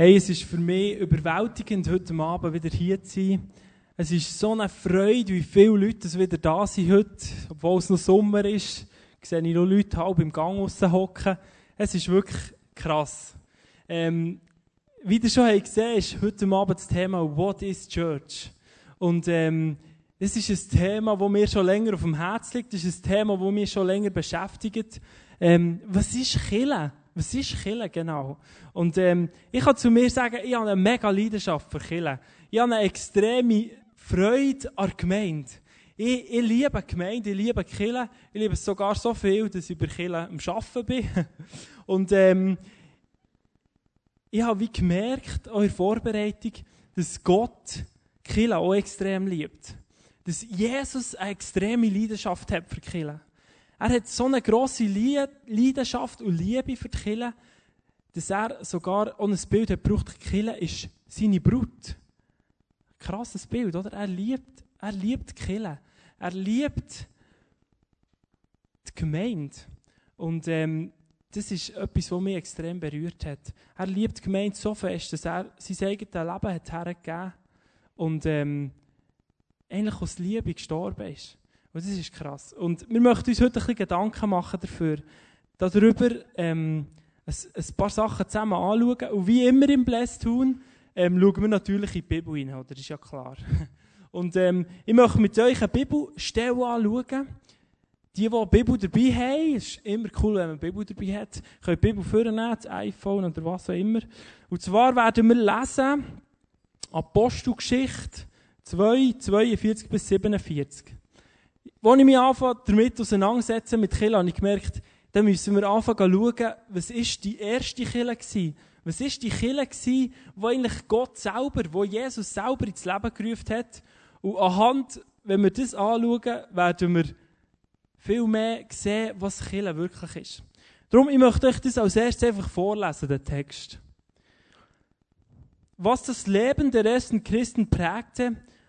Hey, es ist für mich überwältigend, heute Abend wieder hier zu sein. Es ist so eine Freude, wie viele Leute wieder da sind heute, obwohl es noch Sommer ist. Sehe ich noch Leute halb im Gang hocken. Es ist wirklich krass. Ähm, wie ihr schon gesehen ist heute Abend das Thema What is Church? Und ähm, ist ein Thema, das mir schon länger auf dem Herzen liegt. Das ist ein Thema, das mich schon länger beschäftigt. Ähm, was ist Chille? Was ist Kille genau? Und ähm, ich kann zu mir sagen, ich habe eine mega Leidenschaft für Kille. Ich habe eine extreme Freude an Gemeinde. Ich, ich liebe Gemeinde, ich liebe Kille. Ich liebe es sogar so viel, dass ich über Kille am Arbeiten bin. Und ähm, ich habe wie gemerkt, auch in der Vorbereitung, dass Gott Kille auch extrem liebt. Dass Jesus eine extreme Leidenschaft hat für Kille. Er hat so eine grosse Leidenschaft und Liebe für die Kirche, dass er sogar ohne ein Bild hat gebraucht, die Kirche ist seine Brut. Krasses Bild, oder? Er liebt, er liebt die Kirche. Er liebt die Gemeinde. Und ähm, das ist etwas, was mich extrem berührt hat. Er liebt die Gemeinde so fest, dass er sein eigenes Leben hat hergegeben und ähm, eigentlich aus Liebe gestorben ist. Und das ist krass. Und wir möchten uns heute ein bisschen Gedanken machen dafür, darüber ähm, ein, ein paar Sachen zusammen anschauen. Und wie immer im Bless tun, ähm, schauen wir natürlich in die Bibel hinein, oder? Das ist ja klar. Und ähm, ich möchte mit euch eine Bibelstelle anschauen. Die, die eine Bibel dabei haben, ist immer cool, wenn man eine Bibel dabei hat, können die Bibel vornehmen, das iPhone oder was auch immer. Und zwar werden wir lesen Apostelgeschichte 2, 42 bis 47. Als ich mich anfange, damit auseinandersetze mit Kille, habe ich gemerkt, dann müssen wir anfangen zu schauen, was ist die erste Kille? Was ist die Kille wo eigentlich Gott selber, wo Jesus selber ins Leben gerufen hat? Und anhand, wenn wir das anschauen, werden wir viel mehr sehen, was Kille wirklich ist. Darum, ich möchte euch das als erstes einfach vorlesen, den Text. Was das Leben der ersten Christen prägte,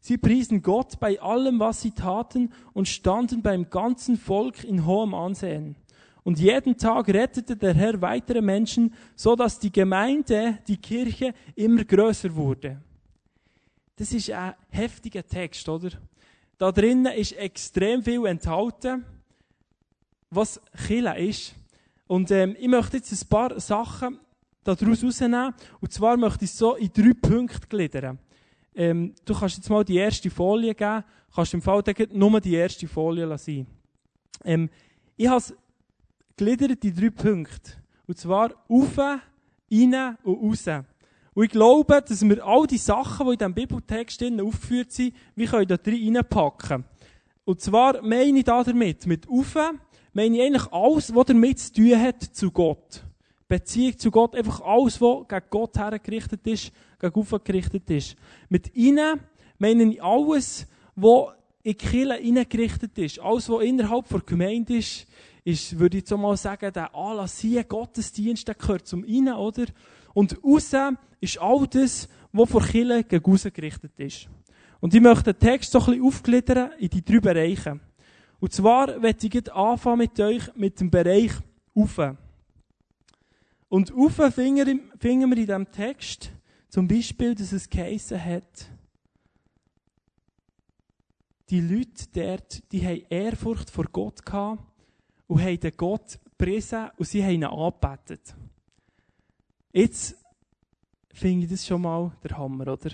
Sie priesen Gott bei allem, was sie taten und standen beim ganzen Volk in hohem Ansehen. Und jeden Tag rettete der Herr weitere Menschen, so dass die Gemeinde, die Kirche immer größer wurde. Das ist ein heftiger Text, oder? Da drinnen ist extrem viel enthalten, was Chile ist. Und ähm, ich möchte jetzt ein paar Sachen daraus rausnehmen. Und zwar möchte ich so in drei Punkte gliedern. Ähm, du kannst jetzt mal die erste Folie geben, kannst im Fall nur die erste Folie sein. Ähm, ich habe es in drei Punkte. Und zwar auf, rein und raus. Und ich glaube, dass wir all die Sachen, die in diesem Bibeltext aufgeführt sind, wir können da drin reinpacken. Und zwar meine ich da damit, mit auf, meine ich eigentlich alles, was damit zu tun hat zu Gott. Beziehung zu Gott, einfach alles, was gegen Gott hergerichtet ist, gegen gerichtet ist. Mit ihnen meine ich alles, was in die Kirche hineingerichtet ist. Alles, was innerhalb der Gemeinde ist, ist, würde ich so mal sagen, der Anlass hier, Gottesdienst, der gehört zum Innen, oder? Und außen ist all das, was vor Kirche gegen aussen gerichtet ist. Und ich möchte den Text so ein bisschen aufgliedern in die drei Bereiche. Und zwar möchte ich jetzt anfangen mit euch mit dem Bereich Ufe. Und Ufe finden wir in diesem Text zum Beispiel, dass es geheissen hat, die Leute dort, die haben Ehrfurcht vor Gott gehabt und haben den Gott gepriesen und sie haben ihn angebetet. Jetzt finde ich das schon mal der Hammer, oder?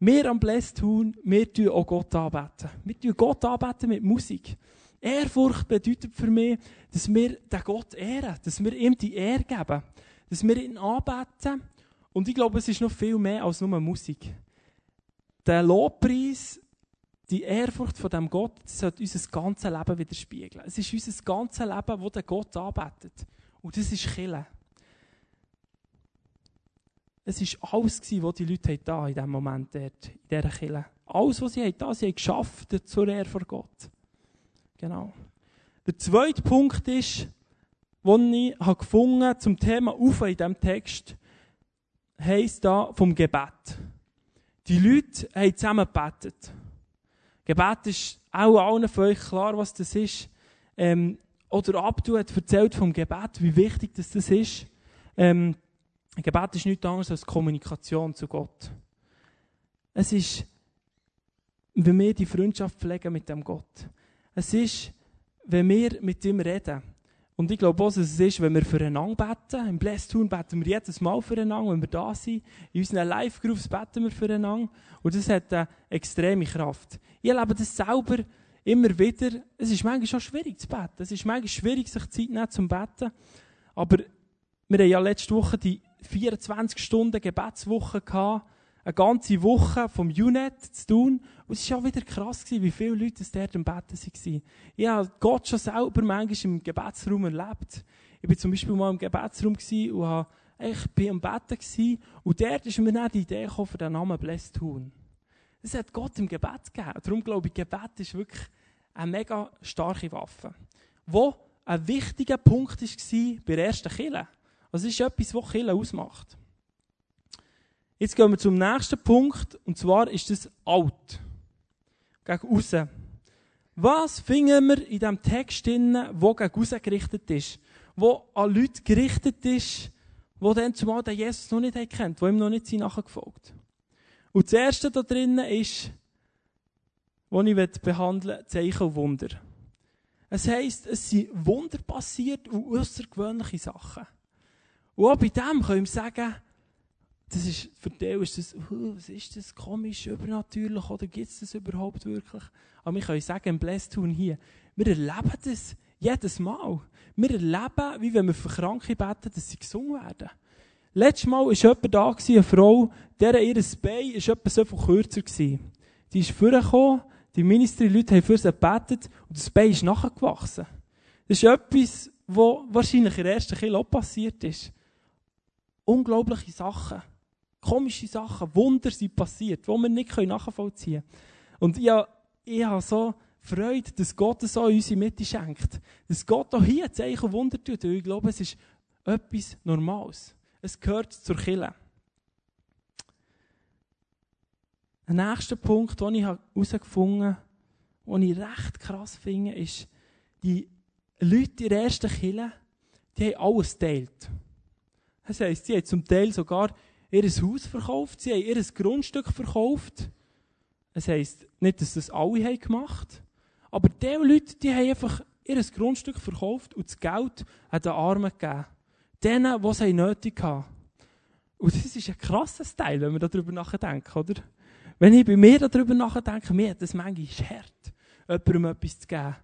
Wir am Bless tun, wir tun auch Gott anbeten. Wir tun Gott anbeten mit Musik. Ehrfurcht bedeutet für mich, dass wir den Gott ehren, dass wir ihm die Ehre geben, dass wir ihn anbeten. Und ich glaube, es ist noch viel mehr als nur Musik. Der Lobpreis, die Ehrfurcht von dem Gott, das sollte unser ganzes Leben widerspiegeln. Es ist unser ganzes Leben, wo der Gott anbetet. Und das ist Kille. Es war alles, was die Leute da in diesem Moment dort, in dieser Kille. Alles, was sie da sie haben geschafft zur Ehre vor Gott. Genau. Der zweite Punkt ist, den ich habe gefunden zum Thema Ufer in diesem Text, heisst da vom Gebet. Die Leute haben zusammen gebetet. Gebet ist auch allen von euch klar, was das ist. Ähm, oder Abdu hat erzählt vom Gebet, wie wichtig das, das ist. Ähm, Gebet ist nichts anderes als Kommunikation zu Gott. Es ist, wenn wir die Freundschaft pflegen mit dem Gott. Es ist, wenn wir mit ihm reden. Und ich glaube auch, dass es ist, wenn wir füreinander beten. Im Blesstun beten wir jedes Mal füreinander, wenn wir da sind. In unseren Live-Groups beten wir füreinander. Und das hat eine extreme Kraft. Ich erlebe das selber immer wieder. Es ist manchmal schon schwierig zu beten. Es ist manchmal schwierig, sich Zeit nehmen zum Beten. Aber wir haben ja letzte Woche die 24 Stunden Gebetswoche gehabt, eine ganze Woche vom UNET zu tun. Und es war auch wieder krass, gewesen, wie viele Leute dort im Betten waren. Ich habe Gott schon selber manchmal im Gebetsraum erlebt. Ich war zum Beispiel mal im Gebetsraum und habe, ich bin am Betten gewesen, und dort ist mir dann die Idee gekommen, für den Namen Blessed tun. Das hat Gott im Gebet gegeben. Darum glaube ich, Gebet ist wirklich eine mega starke Waffe. Wo ein wichtiger Punkt war bei der ersten Kirche. Was ist etwas, was Kirche ausmacht? Jetzt gehen wir zum nächsten Punkt, und zwar ist das alt. Gegen außen. Was finden wir in diesem Text drin, wo gegen außen gerichtet ist? Wo an Leute gerichtet ist, die dann zumal den Jesus noch nicht kennt, die ihm noch nicht nachgefolgt Und das erste da drinnen ist, was ich behandeln will, Zeichen und Wunder. Es heisst, es sind Wunder passiert und außergewöhnliche Sachen. Und auch bei dem können wir sagen, das ist, für dich ist das, uh, was ist das, komisch, übernatürlich, oder gibt es das überhaupt wirklich? Aber wir können sagen, im Blästun hier, wir erleben das jedes Mal. Wir erleben, wie wenn wir für Kranke beten, dass sie gesungen werden. Letztes Mal war jemand da, eine Frau, deren ihr Bein war etwa so viel kürzer. Die ist vorgekommen, die Ministry-Leute haben für sie gebetet und das Bein ist nachgewachsen. Das ist etwas, was wahrscheinlich in der ersten Kirche auch passiert ist unglaubliche Sachen, komische Sachen, Wunder sind passiert, die wir nicht nachvollziehen können. Und ich, ich habe so Freude, dass Gott so in unsere Mitte schenkt. Dass Gott auch hier Zeichen Wunder tut. Und ich glaube, es ist etwas Normales. Es gehört zur Kille. Ein nächster Punkt, den ich herausgefunden habe, den ich recht krass finde, ist, die Leute in der ersten Kille, die haben alles geteilt. Das heisst, sie haben zum Teil sogar ihr Haus verkauft, sie haben ihr Grundstück verkauft. Das heisst nicht, dass das alle haben gemacht aber die Leute, die haben einfach ihr Grundstück verkauft und das Geld an den Armen gegeben. Denen, die sie nötig haben. Und das ist ein krasses Teil, wenn wir darüber nachdenken, oder? Wenn ich bei mir darüber nachdenke, mir hat das manchmal hart, jemandem etwas zu geben.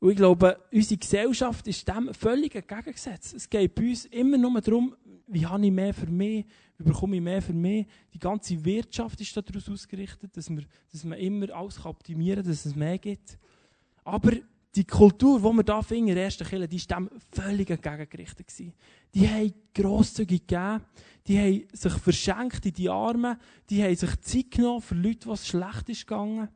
Und ich glaube, unsere Gesellschaft ist dem völlig entgegengesetzt. Es geht bei uns immer nur darum, wie habe ich mehr für mich, wie bekomme ich mehr für mich. Die ganze Wirtschaft ist daraus ausgerichtet, dass, wir, dass man immer alles optimieren kann, dass es mehr gibt. Aber die Kultur, die wir hier finden in der ersten Kirche, die war dem völlig entgegengerichtet. Die haben grosszügig gegeben, die haben sich verschenkt in die Arme, die haben sich Zeit genommen für Leute, was schlecht ist gegangen.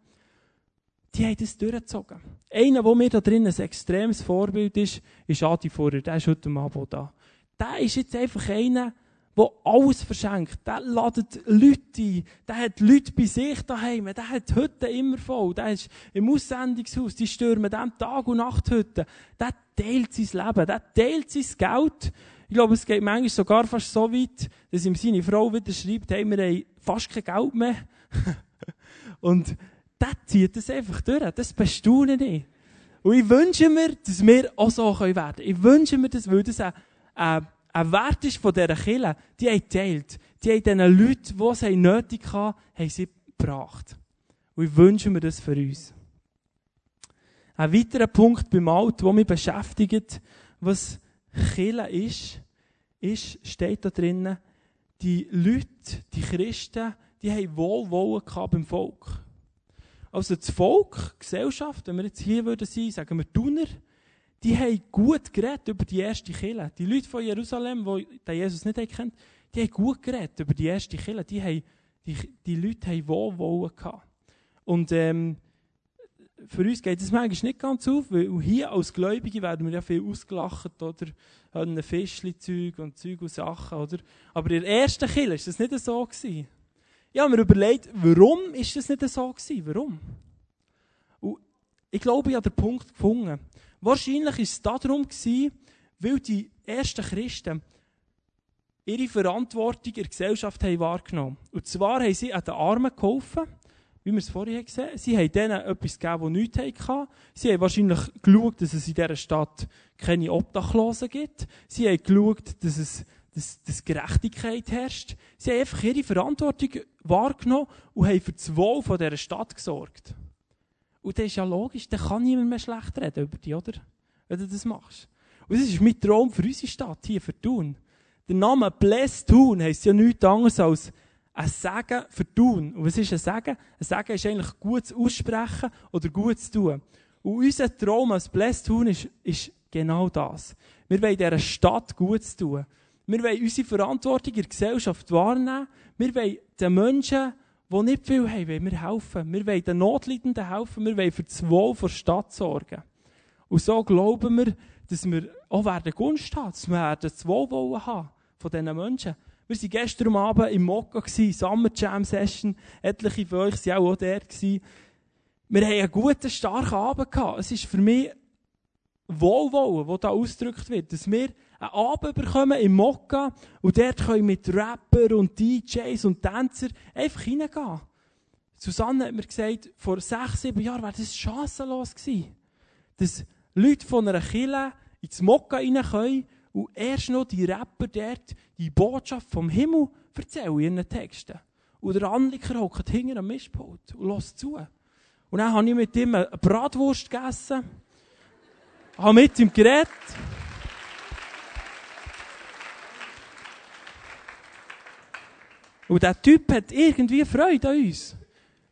Die haben das durchgezogen. Einer, der mir da drin ein extremes Vorbild ist, ist Adi Vorher. Der ist heute Abend da der ist jetzt einfach einer, der alles verschenkt. Der ladet Leute ein. Der hat Leute bei sich daheim. Der hat Hütten immer voll. Der ist im Aussendungshaus. Die stürmen dem Tag und Nacht Hütten. Der teilt sein Leben. Der teilt sein Geld. Ich glaube, es geht manchmal sogar fast so weit, dass ihm seine Frau wieder schreibt, hey, wir haben fast kein Geld mehr. und der zieht das einfach durch. Das bestaune ich. Und ich wünsche mir, dass wir auch so werden können. Ich wünsche mir das, weil das ein, ein, Wert ist von dieser Kirche, die haben geteilt. Die haben diesen Leuten, die es nötig hatten, haben sie gebracht. Und ich wünsche mir das für uns. Ein weiterer Punkt beim Alt, der mich beschäftigt, was Kille ist, ist, steht da drinnen, die Leute, die Christen, die haben Wohlwollen beim Volk. Also das Volk, Gesellschaft, wenn wir jetzt hier würden sein, sagen wir Tuner, die haben gut geredet über die erste Kille. Die Leute von Jerusalem, die Jesus nicht kennt, die haben gut geredet über die erste Kille. Die, haben, die, die Leute haben Wohlwollen gehabt. Und ähm, für uns geht es manchmal nicht ganz auf, weil hier als Gläubige werden wir ja viel ausgelacht oder haben Fischli-Zeug und Zeug und Sachen, oder? Aber in der ersten Kille war das nicht so. Gewesen. Ich mir überlegt, warum ist das nicht so gewesen? Warum? Und ich glaube, ich habe den Punkt gefunden. Wahrscheinlich war es darum weil die ersten Christen ihre Verantwortung in der Gesellschaft haben wahrgenommen Und zwar haben sie an den Armen geholfen, wie wir es vorhin gesehen haben. Sie haben denen etwas gegeben, das nichts hatten. Sie haben wahrscheinlich geschaut, dass es in dieser Stadt keine Obdachlosen gibt. Sie haben geschaut, dass es dass, dass Gerechtigkeit herrscht. Sie haben einfach ihre Verantwortung wahrgenommen und haben für das Wohl dieser Stadt gesorgt. Und das ist ja logisch, dann kann niemand mehr schlecht reden über dich, oder? Wenn du das machst. Und das ist mein Traum für unsere Stadt, hier für Thun. Der Name Bless Thun heisst ja nichts anderes als ein Segen für Thun. Und was ist ein Segen? Ein Segen ist eigentlich gut aussprechen oder gut zu tun. Und unser Traum als Bless Thun ist, ist genau das. Wir wollen dieser Stadt gut zu tun. Wir wollen unsere Verantwortung in der Gesellschaft wahrnehmen. Wir wollen den Menschen, die nicht viel haben, wollen wir helfen. Wir wollen den Notleidenden helfen. Wir wollen für das Wohl der Stadt sorgen. Und so glauben wir, dass wir auch werden Gunst haben, dass wir das Wohlwollen haben von diesen Menschen. Wir waren gestern Abend im Mokka, Summer Jam Session. Etliche von euch waren auch dort. Wir haben einen guten, starken Abend gehabt. Es ist für mich Wohlwollen, das da ausgedrückt wird. Dass wir einen Abend bekommen im Mokka und dort können mit Rapper und DJs und Tänzer einfach reingehen. Susanne hat mir gesagt, vor sechs, sieben Jahren wäre das chancenlos gewesen. Dass Leute von einer Kille ins Mokka rein können und erst noch die Rapper dort die Botschaft vom Himmel erzählen in ihren Texten. Und der Anliker hockt hinter am Mischpult und lässt zu. Und dann habe ich mit ihm eine Bratwurst gegessen, habe mit ihm geredet. Und der Typ hat irgendwie Freude an uns.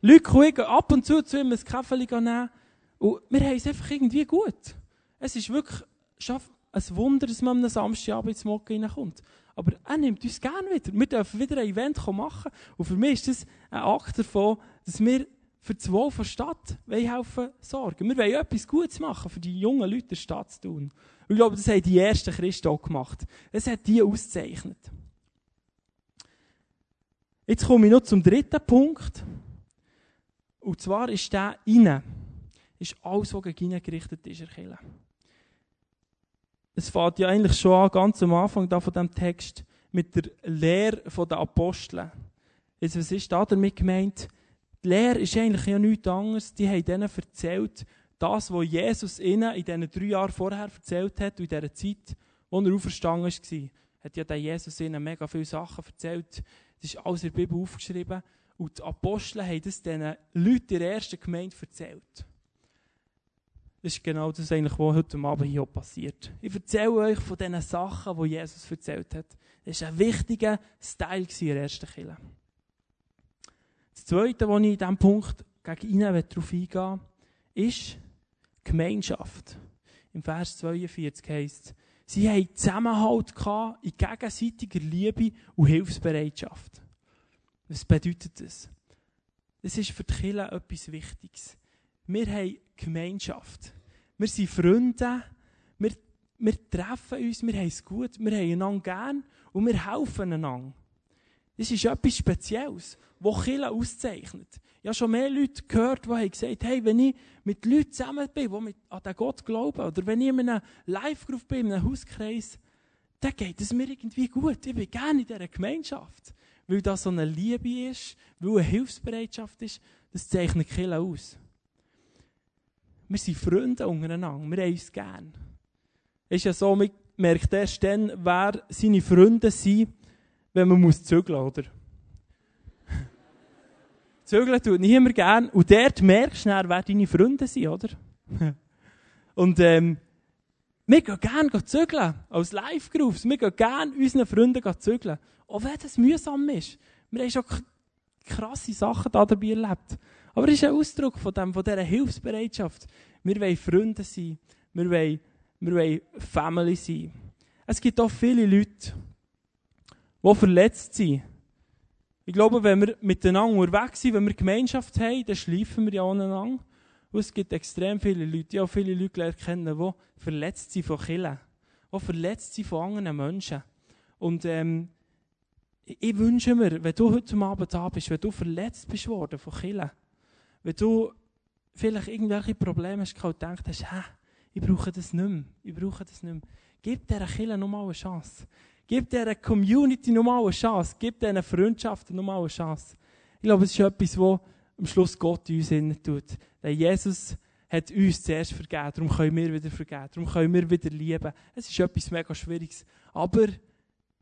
Leute kommen ab und zu zu ihm ein Kaffee nehmen. Und wir haben es einfach irgendwie gut. Es ist wirklich ein Wunder, dass man am Samstagabend ins Mokka reinkommt. Aber er nimmt uns gerne wieder. Wir dürfen wieder ein Event machen. Und für mich ist das ein Akt davon, dass wir für das Wohl der Stadt helfen sorgen. Wir wollen etwas Gutes machen, für die jungen Leute der Stadt zu tun. Und ich glaube, das haben die ersten Christen auch gemacht. Es hat die ausgezeichnet. Jetzt komme ich noch zum dritten Punkt. Und zwar ist der innen. Ist alles, was gegen innen gerichtet ist, erkillen. Es fängt ja eigentlich schon an, ganz am Anfang von dem Text, mit der Lehre der Apostel. Jetzt, was ist da damit gemeint? Die Lehre ist eigentlich ja nichts anderes. Die haben denen erzählt, das, was Jesus ihnen in diesen drei Jahren vorher erzählt hat, in dieser Zeit, wo er auferstanden war. Hat ja der Jesus ihnen mega viele Sachen erzählt, das ist alles in der Bibel aufgeschrieben. Und die Apostel haben das diesen Leuten in der ersten Gemeinde erzählt. Das ist genau das, eigentlich, was heute Abend hier passiert. Ich erzähle euch von diesen Sachen, die Jesus erzählt hat. Das war ein wichtiger Style in der ersten Kirche. Das Zweite, was ich in diesem Punkt gegen ihn darauf eingehen ist Gemeinschaft. Im Vers 42 heißt es, Sie hatten Zusammenhalt in gegenseitiger Liebe und Hilfsbereitschaft. Was bedeutet das? Das ist für die Kirche etwas Wichtiges. Wir haben Gemeinschaft. Wir sind Freunde. Wir, wir treffen uns, wir haben es gut, wir haben einander gern und wir helfen einander. Das ist etwas Spezielles, was Kirche auszeichnet. Ich habe schon mehr Leute gehört, die haben gesagt hey, wenn ich mit Leuten zusammen bin, die an den Gott glauben, oder wenn ich in einer Live-Gruppe bin, in einem Hauskreis, dann geht es mir irgendwie gut. Ich bin gerne in dieser Gemeinschaft. Weil da so eine Liebe ist, weil eine Hilfsbereitschaft ist, das zeichnet Kirche aus. Wir sind Freunde untereinander, wir haben uns gern. Es ist ja so, man merkt erst dann, wer seine Freunde sind, wenn man muss zügeln, oder? zügeln tut niemand gern. Und dort merkst du dann, wer deine Freunde sind, oder? und, ähm, wir gehen gerne zügeln. Als Live-Groups. Wir gehen gerne unseren Freunden zügeln. Auch wenn das mühsam ist. Wir haben schon krasse Sachen da dabei erlebt. Aber es ist ein Ausdruck von, dem, von dieser Hilfsbereitschaft. Wir wollen Freunde sein. Wir wollen, wir wollen Family sein. Es gibt auch viele Leute, die verletzt sind. Ich glaube, wenn wir miteinander unterwegs sind, wenn wir Gemeinschaft haben, dann schleifen wir ja aneinander. Und es gibt extrem viele Leute, habe viele Leute kennen, die verletzt sind von Killen. Die verletzt sind von anderen Menschen. Und ähm, ich wünsche mir, wenn du heute Abend da bist, wenn du verletzt bist worden von Killen, wenn du vielleicht irgendwelche Probleme hast und denkst, hä, ich brauche das nicht mehr, ich brauche das nicht mehr. Gib dieser Kille nochmal eine Chance. Gib dieser Community nochmal eine Chance. Gib diesen Freundschaften nochmal eine Chance. Ich glaube, es ist etwas, was am Schluss Gott uns innen tut. Denn Jesus hat uns zuerst vergeben, darum können wir wieder vergeben, darum können wir wieder lieben. Es ist etwas mega Schwieriges. Aber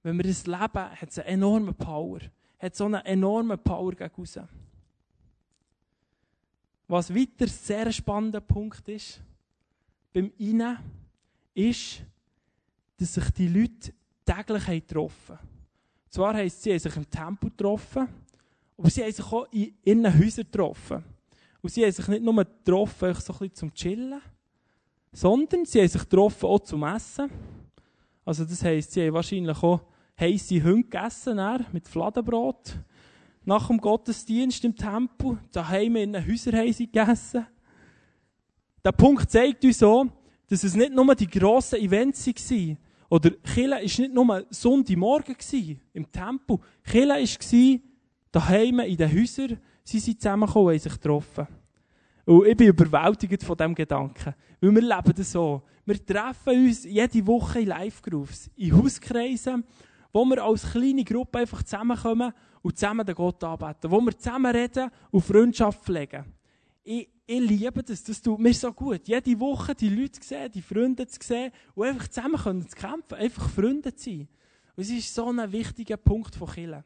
wenn wir das leben, hat es eine enorme Power. Hat so eine enorme Power gegen raus. Was weiter sehr spannender Punkt ist, beim Innen, ist, dass sich die Leute täglich getroffen haben. Zwar heisst sie haben sich im Tempel getroffen, aber sie haben sich auch in ihren Häusern getroffen. Und sie haben sich nicht nur getroffen, so ein bisschen zum Chillen, sondern sie haben sich getroffen auch zum Essen. Also das heisst, sie haben wahrscheinlich auch heisse Hunde gegessen, mit Fladenbrot. Nach dem Gottesdienst im Tempel, daheim in den Häusern haben sie gegessen. Der Punkt zeigt uns so, dass es nicht nur die grossen Events waren. Oder Chile war nicht nur Sonntagmorgen im Tempel. Chile war daheim in den Häusern, sie sind zusammengekommen haben sich getroffen. Und ich bin überwältigt von diesem Gedanken. Weil wir leben das so. Wir treffen uns jede Woche in Live-Groups, in Hauskreisen, wo wir als kleine Gruppe einfach zusammenkommen und zusammen den Gott anbeten. Wo wir zusammen reden und Freundschaft pflegen. Ich, ich liebe das, das tut mir so gut. Jede Woche die Leute zu sehen, die Freunde zu sehen und einfach zusammen können zu kämpfen, einfach Freunde zu sein. Und es ist so ein wichtiger Punkt von Killen.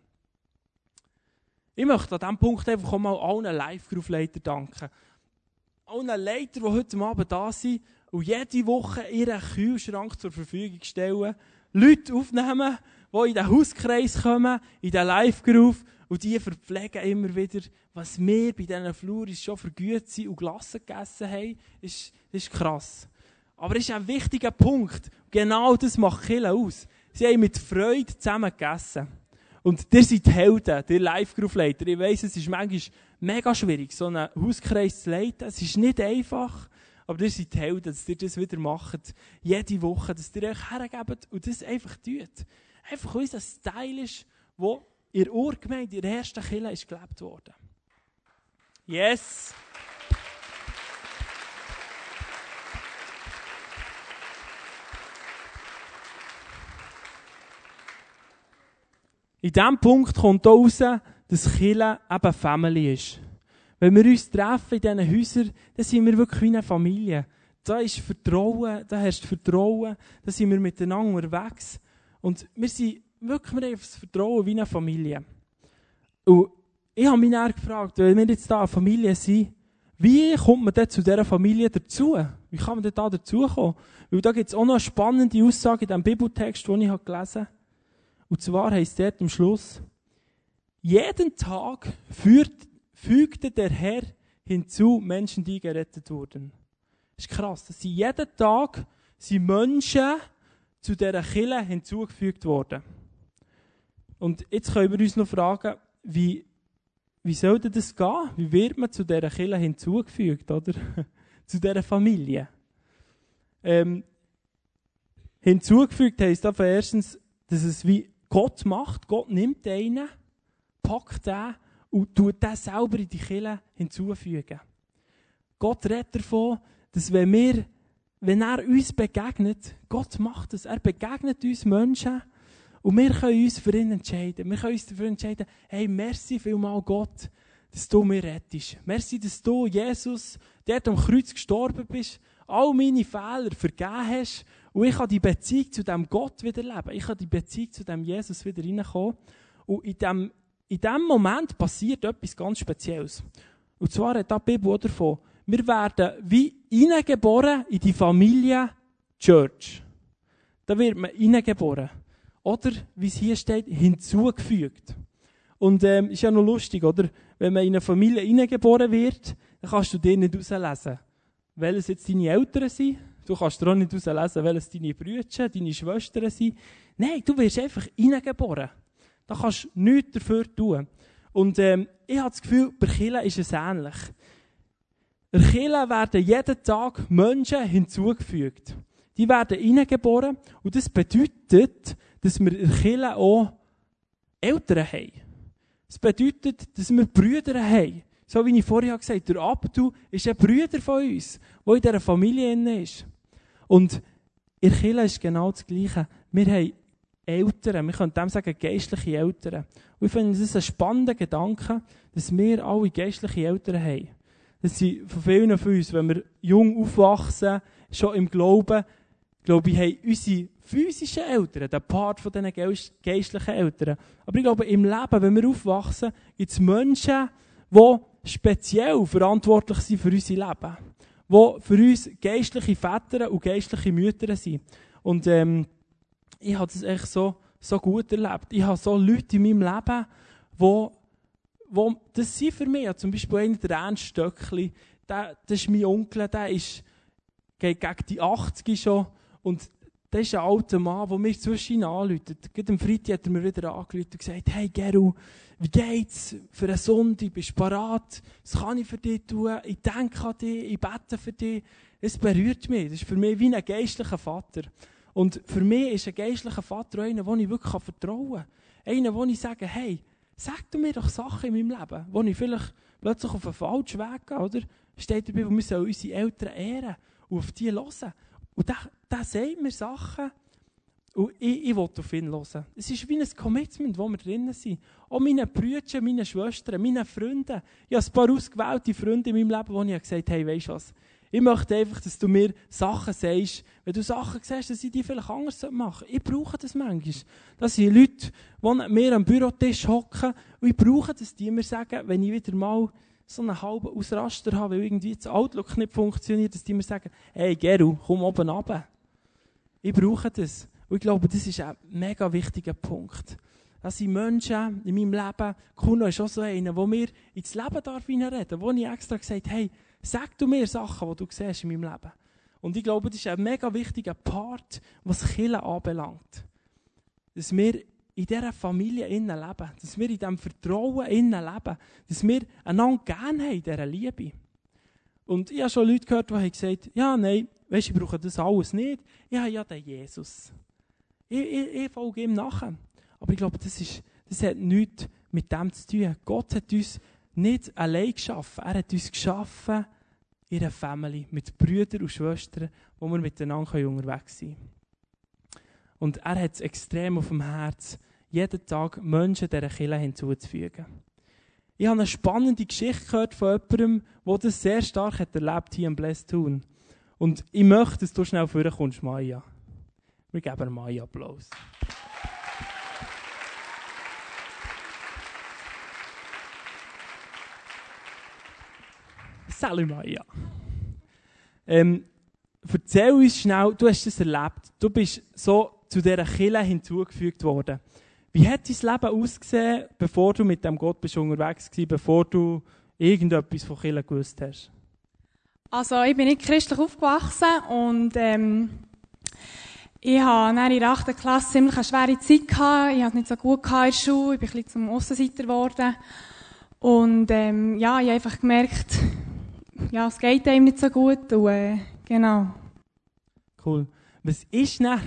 Ich möchte an diesem Punkt einfach auch mal allen Live-Group-Leitern danken. Allen Leitern, die heute Abend da sind und jede Woche ihren Kühlschrank zur Verfügung stellen, Leute aufnehmen, die in den Hauskreis kommen, in den Live-Group, und die verpflegen immer wieder, was wir bei diesen Fluris schon für Güte und Glassen gegessen haben. Ist, ist krass. Aber es ist ein wichtiger Punkt. Genau das macht Kille aus. Sie haben mit Freude zusammen gegessen. Und ihr seid Helden, ihr Live-Group-Leiter. Ich weiss, es ist manchmal mega schwierig, so einen Hauskreis zu leiten. Es ist nicht einfach. Aber ihr seid Helden, dass ihr das wieder macht. Jede Woche, dass ihr euch hergebt und das einfach tut einfach unser Style ist, wo in der Urgemeinde, in der ersten ist gelebt worden. Yes! In diesem Punkt kommt auch raus, dass Kirche eben Family ist. Wenn wir uns treffen in diesen Häusern, dann sind wir wirklich wie eine Familie. Da ist Vertrauen, da herrscht Vertrauen, da sind wir miteinander unterwegs. Und wir sind wirklich, wir haben das Vertrauen wie eine Familie. Und ich habe mich dann gefragt, wenn wir jetzt da eine Familie sind, wie kommt man denn zu dieser Familie dazu? Wie kann man denn da dazukommen? Weil da gibt es auch noch eine spannende Aussage in diesem Bibeltext, den ich gelesen habe. Und zwar heißt dort am Schluss, jeden Tag führt, fügte der Herr hinzu Menschen, die gerettet wurden. Das ist krass. Das sind jeden Tag sind Menschen, zu dieser Kille hinzugefügt worden. Und jetzt können wir uns noch fragen, wie, wie soll denn das gehen? Wie wird man zu dieser Kille hinzugefügt, oder? zu dieser Familie? Ähm, hinzugefügt heisst aber erstens, dass es wie Gott macht. Gott nimmt einen, packt den und tut den selber in die Kille hinzufügen. Gott redet davon, dass wenn wir wenn er uns begegnet, Gott macht es, er begegnet uns Menschen und wir können uns für ihn entscheiden. Wir können uns dafür entscheiden, hey, merci vielmal Gott, dass du mir rettest. Merci, dass du, Jesus, der am Kreuz gestorben bist, all meine Fehler vergeben hast Und ich kann die Beziehung zu dem Gott wieder leben. Ich kann die Beziehung zu dem Jesus wieder reinkommen. Und in dem, in dem Moment passiert etwas ganz Spezielles. Und zwar hat die Bibel davon, wir werden wie hineingeboren in die Familie Church. Da wird man hineingeboren. Oder, wie es hier steht, hinzugefügt. Und ähm, ist ja noch lustig, oder? Wenn man in eine Familie hineingeboren wird, dann kannst du dir nicht herauslesen, welches jetzt deine Eltern sind. Du kannst dir auch nicht herauslesen, welches deine Brüder, deine Schwestern sind. Nein, du wirst einfach hineingeboren. Da kannst du nichts dafür tun. Und ähm, ich habe das Gefühl, bei Kirche ist es ähnlich. In Kirche werden jeden Tag Menschen hinzugefügt. Die werden hineingeboren und das bedeutet, dass wir in Kirche auch Eltern haben. Das bedeutet, dass wir Brüder haben. So wie ich vorher gesagt habe, der Abdu ist ein Brüder von uns, der in dieser Familie ist. Und in der ist genau das Gleiche. Wir haben Eltern, wir können dem sagen, geistliche Eltern. Und ich finde das ein spannender Gedanke, dass wir alle geistliche Eltern haben. Das sind von vielen von uns, wenn wir jung aufwachsen, schon im Glauben, glaube ich, haben unsere physischen Eltern, der Part von diesen geistlichen Eltern. Aber ich glaube, im Leben, wenn wir aufwachsen, gibt es Menschen, die speziell verantwortlich sind für unser Leben. Die für uns geistliche Väter und geistliche Mütter sind. Und ähm, ich habe das echt so, so gut erlebt. Ich habe so Leute in meinem Leben, die wo, das sind für mich, zum Beispiel einer der Ernst Stöckli, der, das ist mein Onkel, der ist gegen die 80 schon und das ist ein alter Mann, der mir zwischen anläutet. Gerade am Freitag hat er mir wieder angerufen und gesagt, hey Geru, wie geht's für eine Sonntag? Bist du parat? Was kann ich für dich tun? Ich denke an dich, ich bete für dich. Es berührt mich. Das ist für mich wie ein geistlicher Vater. Und für mich ist ein geistlicher Vater einer, dem ich wirklich vertrauen kann. Einer, wo ich sage, hey, sag du mir doch Sachen in meinem Leben, wo ich vielleicht plötzlich auf einen falschen Weg gehe, oder? Steht dabei, wir sollen unsere Eltern ehren und auf die hören. Und der, der sagt mir Sachen, und ich, ich will auf ihn hören. Es ist wie ein Commitment, wo wir drinnen sind. Auch meine Brüder, meine Schwestern, meine Freunde. Ich habe ein paar ausgewählte Freunde in meinem Leben, wo ich gesagt habe, hey, weißt du was? Ich möchte einfach, dass du mir Sachen sagst, wenn du Sachen siehst, dass ich die vielleicht anders machen soll. Ich brauche das manchmal. Das sind Leute, die mir am Bürotisch hocken und ich brauche, dass die mir sagen, wenn ich wieder mal so einen halben Ausraster habe, weil irgendwie das Outlook nicht funktioniert, dass die mir sagen, hey Geru, komm oben runter. Ich brauche das. Und ich glaube, das ist ein mega wichtiger Punkt. Das sind Menschen in meinem Leben, Kuno ist auch so einer, wo mir ins Leben darf reinreden, wo ich extra gesagt hey, sag du mir Sachen, die du siehst in meinem Leben. Und ich glaube, das ist ein mega wichtiger Part, was Killen anbelangt. Dass wir in dieser Familie innen leben. Dass wir in diesem Vertrauen innen leben. Dass wir einander gerne haben in dieser Liebe. Und ich habe schon Leute gehört, die haben gesagt, ja, nein, weißt, ich brauche das alles nicht. Ich habe ja den Jesus. Ich, ich, ich folge ihm nachher. Aber ich glaube, das, ist, das hat nichts mit dem zu tun. Gott hat uns nicht allein geschaffen. Er hat uns geschaffen in einer Family, mit Brüdern und Schwestern, wo wir miteinander unterwegs sein können. Und er hat es extrem auf dem Herz, jeden Tag Menschen dieser Kirche hinzuzufügen. Ich habe eine spannende Geschichte gehört von jemandem, der das sehr stark hat erlebt hier im Blessed Tun. Und ich möchte, dass du schnell vorkommst, Maya. Wir geben Maya Applaus. Salut Maya. Ähm, erzähl uns schnell, du hast es erlebt. Du bist so zu dieser Kille hinzugefügt worden. Wie hat dein Leben ausgesehen, bevor du mit dem Gott bist unterwegs warst, bevor du irgendetwas von Kirche gewusst hast? Also, ich bin nicht christlich aufgewachsen und ähm, ich hatte in der 8. Klasse ziemlich eine schwere Zeit. Gehabt. Ich hatte nicht so gut in der Schule, ich bin ein bisschen zum Aussenseiter geworden. Und ähm, ja, ich habe einfach gemerkt, ja, es geht einem nicht so gut. Und, äh, genau. Cool. Was ist denn...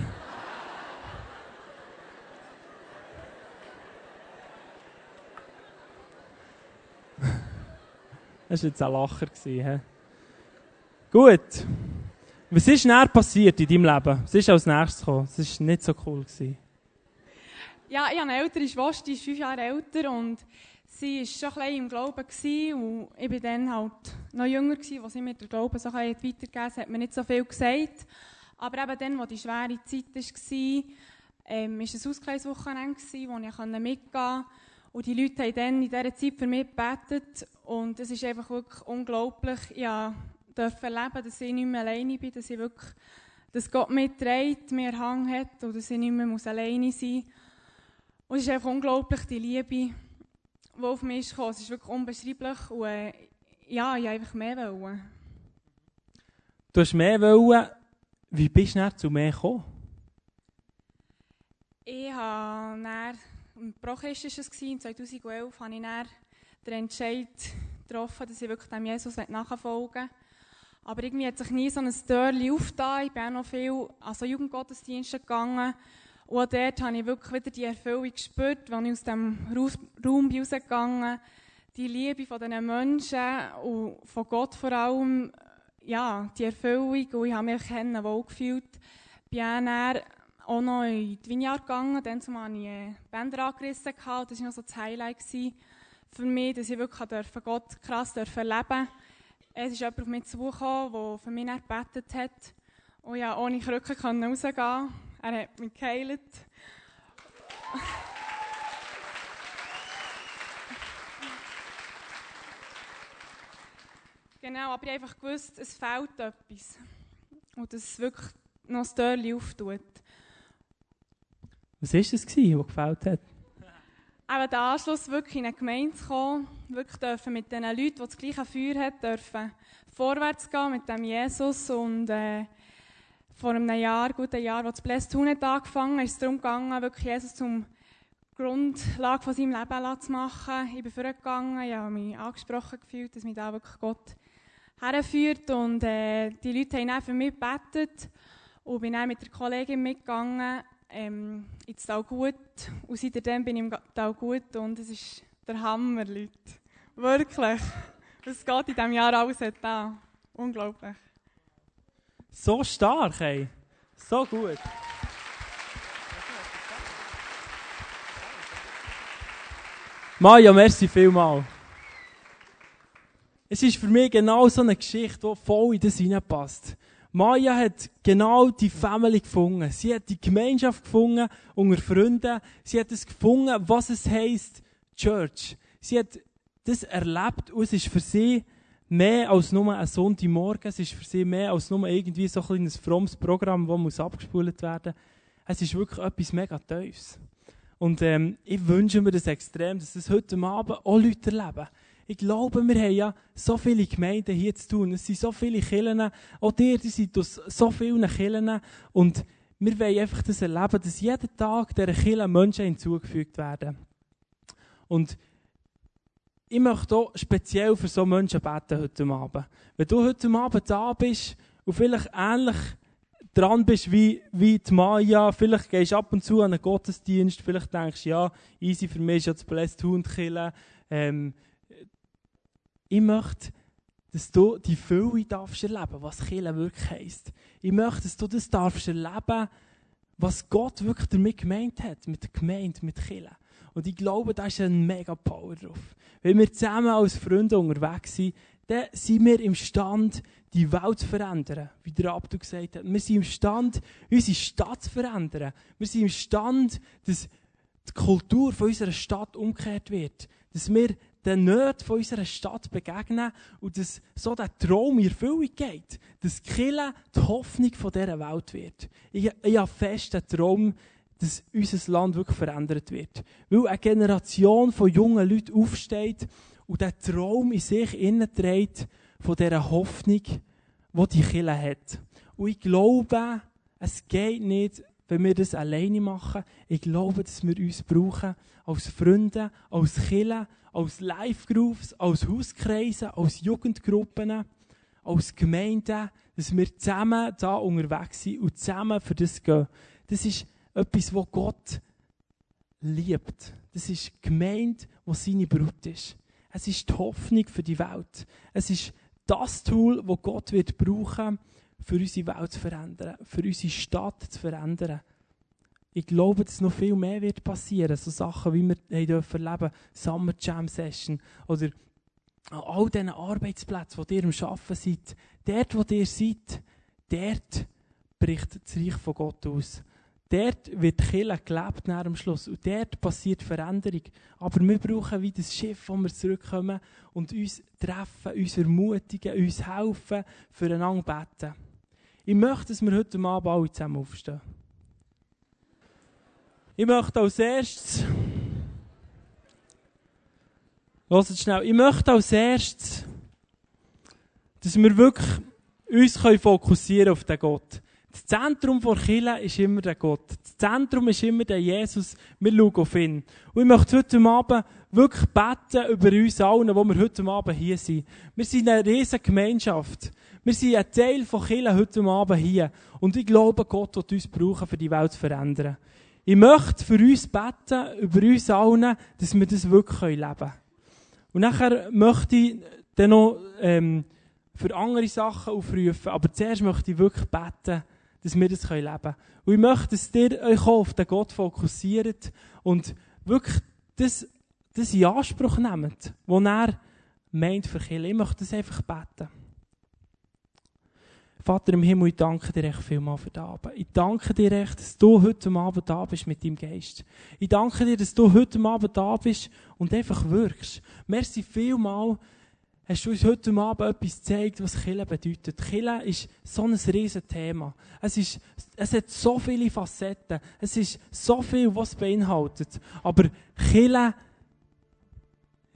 Das war jetzt ein Lacher. He? Gut. Was ist näher passiert in deinem Leben? Was ist als nächstes gekommen? Das war nicht so cool. Ja, ich habe eine ältere Schwester, die ist fünf Jahre älter und sie war schon ein bisschen im Glauben und ich war dann halt noch jünger, als sie mir den Glauben so weitergegeben hat, hat mir nicht so viel gesagt. Aber eben dann, wo die schwere Zeit war, ähm, war ein Ausgleichswochenende, wo ich mitgehen konnte. Und die Leute haben dann in dieser Zeit für mich gebetet. Und es ist einfach wirklich unglaublich. Ich durfte erleben, dass ich nicht mehr alleine bin, dass ich wirklich, dass Gott mitträgt, mir Hang hat und dass ich nicht mehr muss alleine sein muss. Und es ist einfach unglaublich, die Liebe, die auf mich ist Es ist wirklich unbeschreiblich. Und äh, ja, ich wollte einfach mehr. Wollen. Du hast mehr wollen. Wie bist du zu mehr gekommen? Ich habe dann, im Prochrist war es, 2011, habe ich dann den Entscheid getroffen, dass ich wirklich dem Jesus nachfolgen will. Aber irgendwie hat sich nie so ein Türchen aufgetan. Ich bin auch noch viel an so Jugendgottesdienste gegangen. Und auch dort habe ich wirklich wieder die Erfüllung gespürt, als ich aus dem Raum rausgegangen Die Liebe von diesen Menschen und von Gott vor allem ja, die Erfüllung und ich habe mich wohl gefühlt. Bin dann auch noch in die Vineyard gegangen, dann hatte ich äh, Bänder angerissen. Das war noch so das Highlight für mich, dass ich wirklich Gott krass erleben durfte. Es ist jemand auf mich zugekommen, der für mich gebetet hat. Und ja, ohne Krücke rausgehen. Er hat mich geheilt. Genau, aber ich habe einfach gewusst, es fehlt etwas. Und dass es wirklich noch ein Türchen auftut. Was war es, was gefällt hat? Aber der Anschluss, wirklich in eine Gemeinde zu kommen, wirklich dürfen mit den Leuten, die das gleiche Feuer haben, dürfen vorwärts gehen mit dem Jesus. Und äh, vor einem Jahr, guten Jahr, als das Blessed Tun hat angefangen, ist es darum gegangen, wirklich Jesus zum Grundlage von seinem Leben zu machen. Ich bin vorgegangen, ich habe mich angesprochen gefühlt, dass mich da wirklich Gott herführt. Und äh, die Leute haben dann für mich gebetet und bin dann mit der Kollegin mitgegangen ähm, ins Tal-Gut. Und seitdem bin ich im Tal-Gut und es ist der Hammer, Leute. Wirklich. Was geht in diesem Jahr alles da? Unglaublich. So stark, ey. So gut. Maja, merci vielmals. Es ist für mich genau so eine Geschichte, die voll in das hineinpasst. Maya hat genau die Family gefunden. Sie hat die Gemeinschaft gefunden unter Freunden. Sie hat es gefunden, was es heisst, Church. Sie hat das erlebt und es ist für sie mehr als nur ein Sonntagmorgen. Es ist für sie mehr als nur irgendwie so ein kleines frommes Programm, das muss abgespult werden. Es ist wirklich etwas mega Tiefes. Und ähm, ich wünsche mir das extrem, dass das heute Abend auch Leute erleben. Ich glaube, wir haben ja so viele Gemeinden hier zu tun. Es sind so viele Kirchen. Auch dir, die sind aus so vielen Kirchen. Und wir wollen einfach das erleben, dass jeden Tag dieser Kirche Menschen hinzugefügt werden. Und ich möchte auch speziell für so Menschen beten heute Abend. Wenn du heute Abend da bist und vielleicht ähnlich dran bist wie, wie die Maya, vielleicht gehst du ab und zu an einen Gottesdienst, vielleicht denkst du, ja, easy für mich ist ja das Blessed Hund killen, ähm, ich möchte, dass du die Fülle darfst erleben, was Kirche wirklich heisst. Ich möchte, dass du das darfst erleben, was Gott wirklich damit gemeint hat, mit der Gemeinde, mit Kirche. Und ich glaube, da ist ein mega Power drauf. Wenn wir zusammen als Freunde unterwegs sind, dann sind wir imstand, die Welt zu verändern, wie der Abdu gesagt hat. Wir sind imstand, unsere Stadt zu verändern. Wir sind imstand, dass die Kultur von unserer Stadt umgekehrt wird. Dass wir den Nöten von unserer Stadt begegnen und dass so der Traum in Erfüllung geht. Dass Kille die Hoffnung von dieser Welt wird. Ich, ich habe fest den Traum, dass unser Land wirklich verändert wird. Weil eine Generation von jungen Leuten aufsteht und der Traum in sich trägt von dieser Hoffnung, die die Kille hat. Und ich glaube, es geht nicht wenn wir das alleine machen. Ich glaube, dass wir uns brauchen als Freunde, als Killer, als Live-Groups, als Hauskreise, als Jugendgruppen, als Gemeinden, dass wir zusammen da unterwegs sind und zusammen für das gehen. Das ist etwas, was Gott liebt. Das ist Gemeinde, wo seine Brut ist. Es ist die Hoffnung für die Welt. Es ist das Tool, das Gott wird brauchen für unsere Welt zu verändern, für unsere Stadt zu verändern. Ich glaube, dass noch viel mehr wird passieren. So Sachen, wie wir dürfen erleben, Summer Jam Session oder an all diesen Arbeitsplätzen, wo ihr am Arbeiten seid. Dort, wo ihr seid, dort bricht das Reich von Gott aus. Dort wird die Kirche gelebt nach dem Schluss. Und dort passiert Veränderung. Aber wir brauchen wie das Schiff, wo wir zurückkommen und uns treffen, uns ermutigen, uns helfen, füreinander beten. Ich möchte, dass wir heute Abend alle zusammen aufstehen. Ich möchte als erstes. Hört schnell. Ich möchte als erstes, dass wir wirklich uns fokussieren auf den Gott. Das Zentrum der Kirche ist immer der Gott. Das Zentrum ist immer der Jesus. Wir schauen auf ihn. Und ich möchte heute Abend wirklich beten über uns allen, wo wir heute Abend hier sind. Wir sind eine riesige Gemeinschaft. Wir sind ein Teil von Kirche heute Abend hier. Und ich glaube, Gott wird uns brauchen, für die Welt zu verändern. Ich möchte für uns beten, über uns allen, dass wir das wirklich leben können. Und nachher möchte ich dann noch ähm, für andere Sachen aufrufen. Aber zuerst möchte ich wirklich beten, dass wir das leben können. Und ich möchte, dass ihr euch auf den Gott fokussiert und wirklich das, das in Anspruch nehmt, was er meint für Kirche. Ich möchte das einfach beten. Vater im Himmel, ich danke dir echt vielmal für den Abend. Ich danke dir echt, dass du heute Abend da bist mit deinem Geist. Ich danke dir, dass du heute Abend da bist und einfach wirkst. Merci vielmal, hast du uns heute Abend etwas gezeigt, was Kille bedeutet. Kille ist so ein riesen Thema. Es, ist, es hat so viele Facetten. Es ist so viel, was es beinhaltet. Aber Kille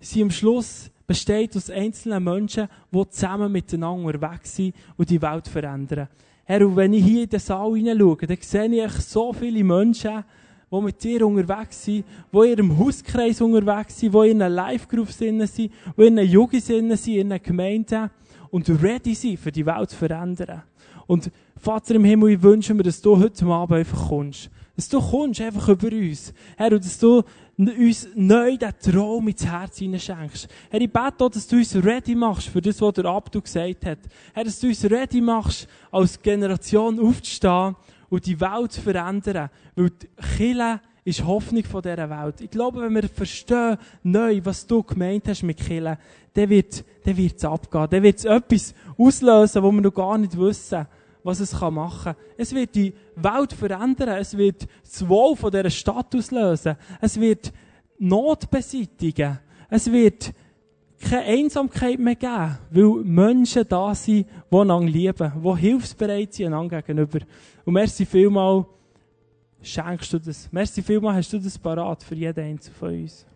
sind am Schluss besteht aus einzelnen Menschen, die zusammen miteinander unterwegs sind und die Welt verändern. Herr, und wenn ich hier in den Saal hineinschaue, dann sehe ich so viele Menschen, die mit dir unterwegs sind, die in ihrem Hauskreis unterwegs sind, die in einer Live-Group sind, die in einer Jugend sind, in einer Gemeinde und ready sind, für die Welt zu verändern. Und Vater im Himmel, ich wünsche mir, dass du heute Abend einfach kommst. Dass du kommst einfach über uns. Herr, und dass du uns neu den Traum ins Herz hineinschenkst. Herr, ich bete auch, dass du uns ready machst für das, was der Abdu gesagt hat. Herr, dass du uns ready machst, als Generation aufzustehen und die Welt zu verändern. Weil die Kirche ist Hoffnung von dieser Welt. Ich glaube, wenn wir verstehen, neu, was du gemeint hast mit Kirche, dann wird, dann wird's abgehen. Dann wird es etwas auslösen, wo wir noch gar nicht wissen, was es machen kann. Es wird die Welt verändern. Es wird das Wohl von dieser Stadt auslösen. Es wird Not beseitigen. Es wird keine Einsamkeit mehr geben, weil Menschen da sind, die einander lieben, die hilfsbereit sind einander gegenüber. Und merci vielmal, schenkst du das. Merci vielmal, hast du das parat für jeden Einzelnen von uns.